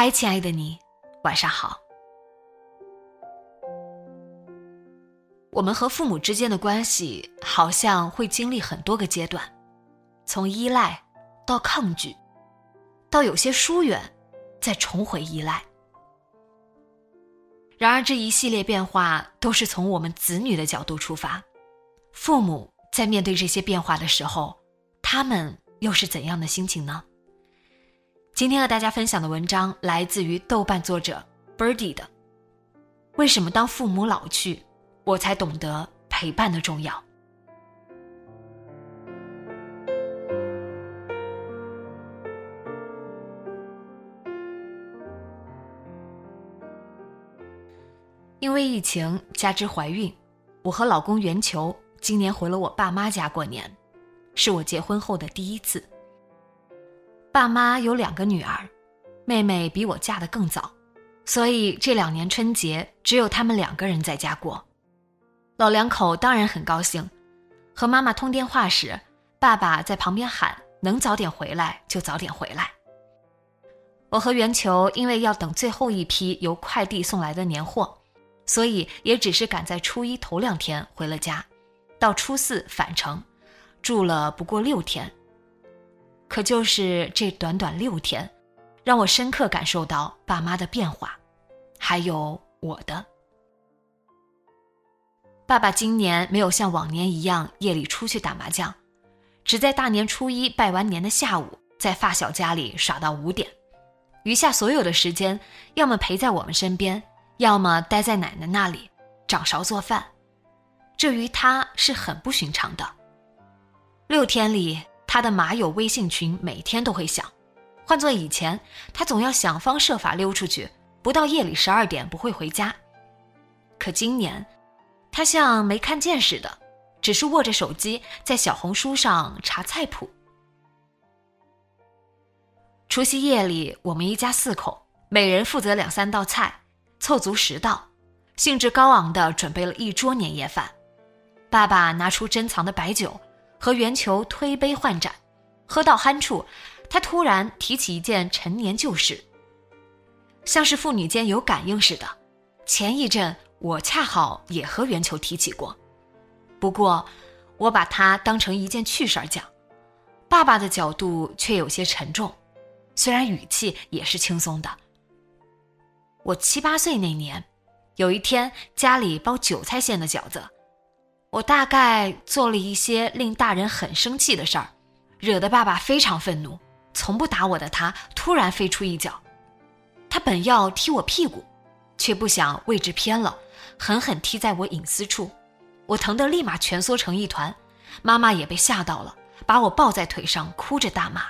嗨，亲爱的你，晚上好。我们和父母之间的关系好像会经历很多个阶段，从依赖到抗拒，到有些疏远，再重回依赖。然而这一系列变化都是从我们子女的角度出发，父母在面对这些变化的时候，他们又是怎样的心情呢？今天和大家分享的文章来自于豆瓣作者 Birdy 的。为什么当父母老去，我才懂得陪伴的重要？因为疫情加之怀孕，我和老公袁球今年回了我爸妈家过年，是我结婚后的第一次。爸妈有两个女儿，妹妹比我嫁得更早，所以这两年春节只有他们两个人在家过。老两口当然很高兴，和妈妈通电话时，爸爸在旁边喊：“能早点回来就早点回来。”我和圆球因为要等最后一批由快递送来的年货，所以也只是赶在初一头两天回了家，到初四返程，住了不过六天。可就是这短短六天，让我深刻感受到爸妈的变化，还有我的。爸爸今年没有像往年一样夜里出去打麻将，只在大年初一拜完年的下午，在发小家里耍到五点，余下所有的时间，要么陪在我们身边，要么待在奶奶那里掌勺做饭。这于他是很不寻常的。六天里。他的马友微信群每天都会响，换做以前，他总要想方设法溜出去，不到夜里十二点不会回家。可今年，他像没看见似的，只是握着手机在小红书上查菜谱。除夕夜里，我们一家四口，每人负责两三道菜，凑足十道，兴致高昂地准备了一桌年夜饭。爸爸拿出珍藏的白酒。和圆球推杯换盏，喝到酣处，他突然提起一件陈年旧事，像是父女间有感应似的。前一阵我恰好也和圆球提起过，不过我把它当成一件趣事儿讲。爸爸的角度却有些沉重，虽然语气也是轻松的。我七八岁那年，有一天家里包韭菜馅的饺子。我大概做了一些令大人很生气的事儿，惹得爸爸非常愤怒。从不打我的他突然飞出一脚，他本要踢我屁股，却不想位置偏了，狠狠踢在我隐私处。我疼得立马蜷缩成一团，妈妈也被吓到了，把我抱在腿上，哭着大骂。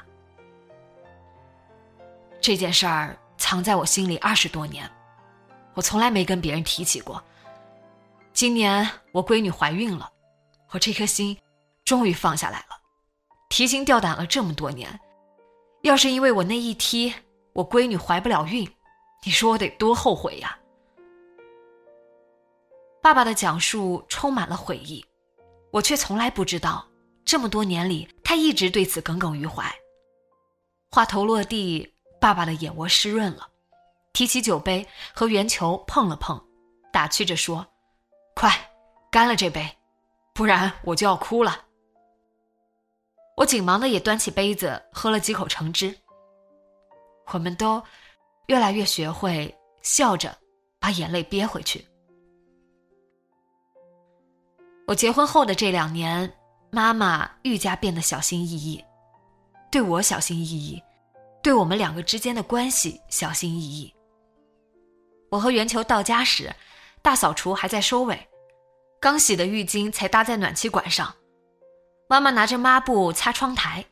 这件事儿藏在我心里二十多年，我从来没跟别人提起过。今年我闺女怀孕了，我这颗心终于放下来了。提心吊胆了这么多年，要是因为我那一踢，我闺女怀不了孕，你说我得多后悔呀！爸爸的讲述充满了悔意，我却从来不知道，这么多年里他一直对此耿耿于怀。话头落地，爸爸的眼窝湿润了，提起酒杯和圆球碰了碰，打趣着说。快，干了这杯，不然我就要哭了。我紧忙的也端起杯子喝了几口橙汁。我们都越来越学会笑着把眼泪憋回去。我结婚后的这两年，妈妈愈加变得小心翼翼，对我小心翼翼，对我们两个之间的关系小心翼翼。我和圆球到家时，大扫除还在收尾，刚洗的浴巾才搭在暖气管上，妈妈拿着抹布擦窗台，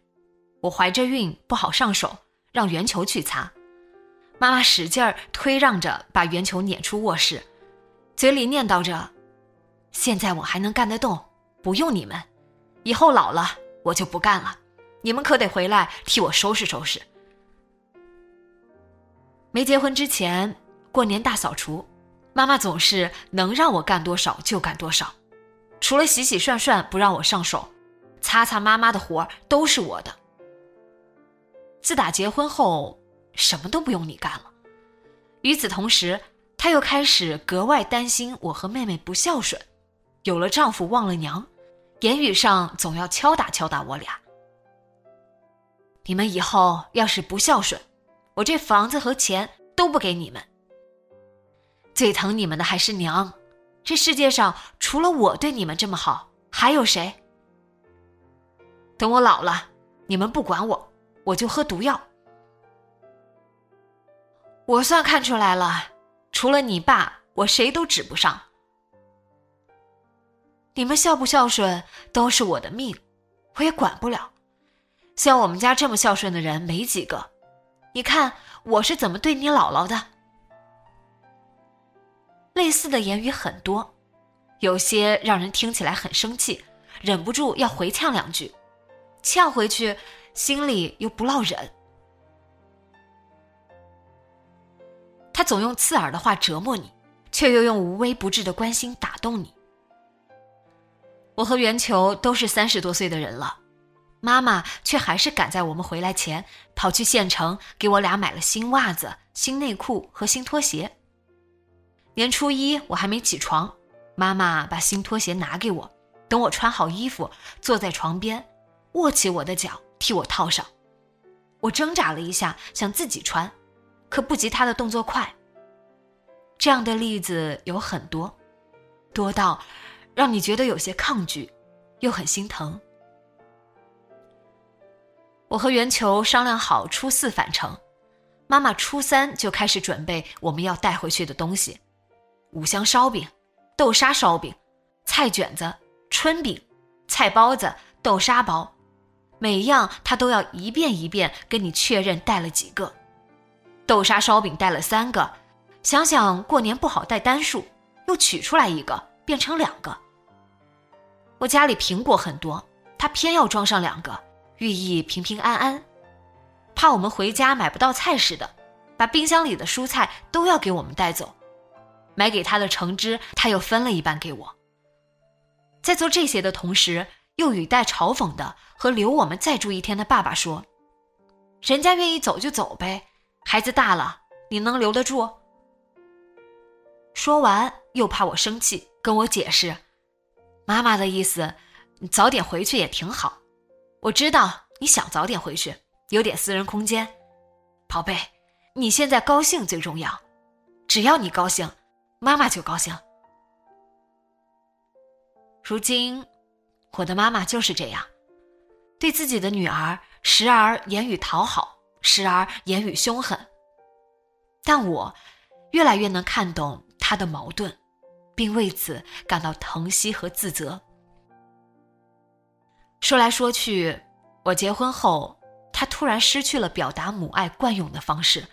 我怀着孕不好上手，让圆球去擦，妈妈使劲儿推让着把圆球撵出卧室，嘴里念叨着。现在我还能干得动，不用你们。以后老了，我就不干了。你们可得回来替我收拾收拾。没结婚之前，过年大扫除，妈妈总是能让我干多少就干多少，除了洗洗涮涮不让我上手，擦擦妈妈的活都是我的。自打结婚后，什么都不用你干了。与此同时，她又开始格外担心我和妹妹不孝顺。有了丈夫忘了娘，言语上总要敲打敲打我俩。你们以后要是不孝顺，我这房子和钱都不给你们。最疼你们的还是娘，这世界上除了我对你们这么好，还有谁？等我老了，你们不管我，我就喝毒药。我算看出来了，除了你爸，我谁都指不上。你们孝不孝顺都是我的命，我也管不了。像我们家这么孝顺的人没几个，你看我是怎么对你姥姥的。类似的言语很多，有些让人听起来很生气，忍不住要回呛两句，呛回去心里又不落忍。他总用刺耳的话折磨你，却又用无微不至的关心打动你。我和圆球都是三十多岁的人了，妈妈却还是赶在我们回来前跑去县城给我俩买了新袜子、新内裤和新拖鞋。年初一我还没起床，妈妈把新拖鞋拿给我，等我穿好衣服，坐在床边，握起我的脚替我套上。我挣扎了一下，想自己穿，可不及她的动作快。这样的例子有很多，多到。让你觉得有些抗拒，又很心疼。我和圆球商量好初四返程，妈妈初三就开始准备我们要带回去的东西：五香烧饼、豆沙烧饼、菜卷子、春饼、菜包子、豆沙包，每样他都要一遍一遍跟你确认带了几个。豆沙烧饼带了三个，想想过年不好带单数，又取出来一个，变成两个。我家里苹果很多，他偏要装上两个，寓意平平安安，怕我们回家买不到菜似的，把冰箱里的蔬菜都要给我们带走。买给他的橙汁，他又分了一半给我。在做这些的同时，又语带嘲讽的和留我们再住一天的爸爸说：“人家愿意走就走呗，孩子大了，你能留得住？”说完又怕我生气，跟我解释。妈妈的意思，你早点回去也挺好。我知道你想早点回去，有点私人空间。宝贝，你现在高兴最重要，只要你高兴，妈妈就高兴。如今，我的妈妈就是这样，对自己的女儿时而言语讨好，时而言语凶狠。但我越来越能看懂她的矛盾。并为此感到疼惜和自责。说来说去，我结婚后，他突然失去了表达母爱惯用的方式。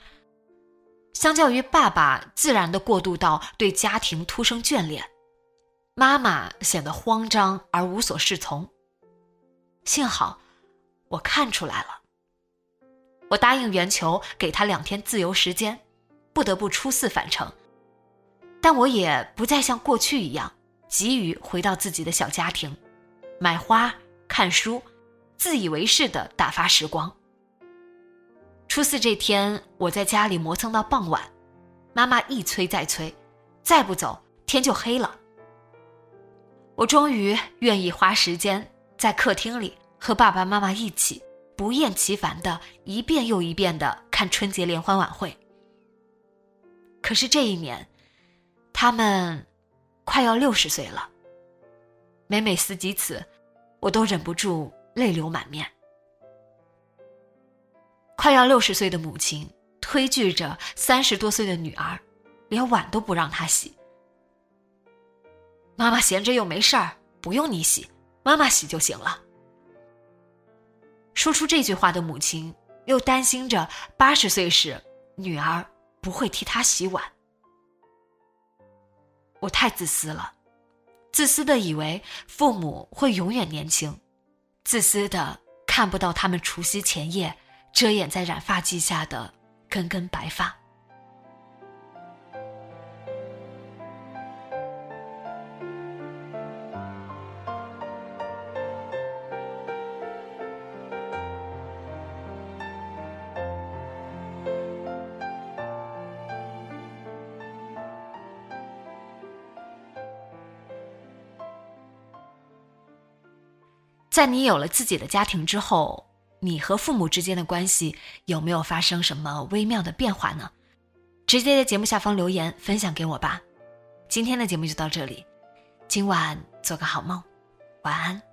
相较于爸爸自然的过渡到对家庭突生眷恋，妈妈显得慌张而无所适从。幸好，我看出来了。我答应圆球给他两天自由时间，不得不初四返程。但我也不再像过去一样急于回到自己的小家庭，买花、看书，自以为是的打发时光。初四这天，我在家里磨蹭到傍晚，妈妈一催再催，再不走天就黑了。我终于愿意花时间在客厅里和爸爸妈妈一起不厌其烦的一遍又一遍的看春节联欢晚会。可是这一年。他们快要六十岁了，每每思及此，我都忍不住泪流满面。快要六十岁的母亲推拒着三十多岁的女儿，连碗都不让她洗。妈妈闲着又没事儿，不用你洗，妈妈洗就行了。说出这句话的母亲，又担心着八十岁时女儿不会替她洗碗。我太自私了，自私的以为父母会永远年轻，自私的看不到他们除夕前夜遮掩在染发剂下的根根白发。在你有了自己的家庭之后，你和父母之间的关系有没有发生什么微妙的变化呢？直接在节目下方留言分享给我吧。今天的节目就到这里，今晚做个好梦，晚安。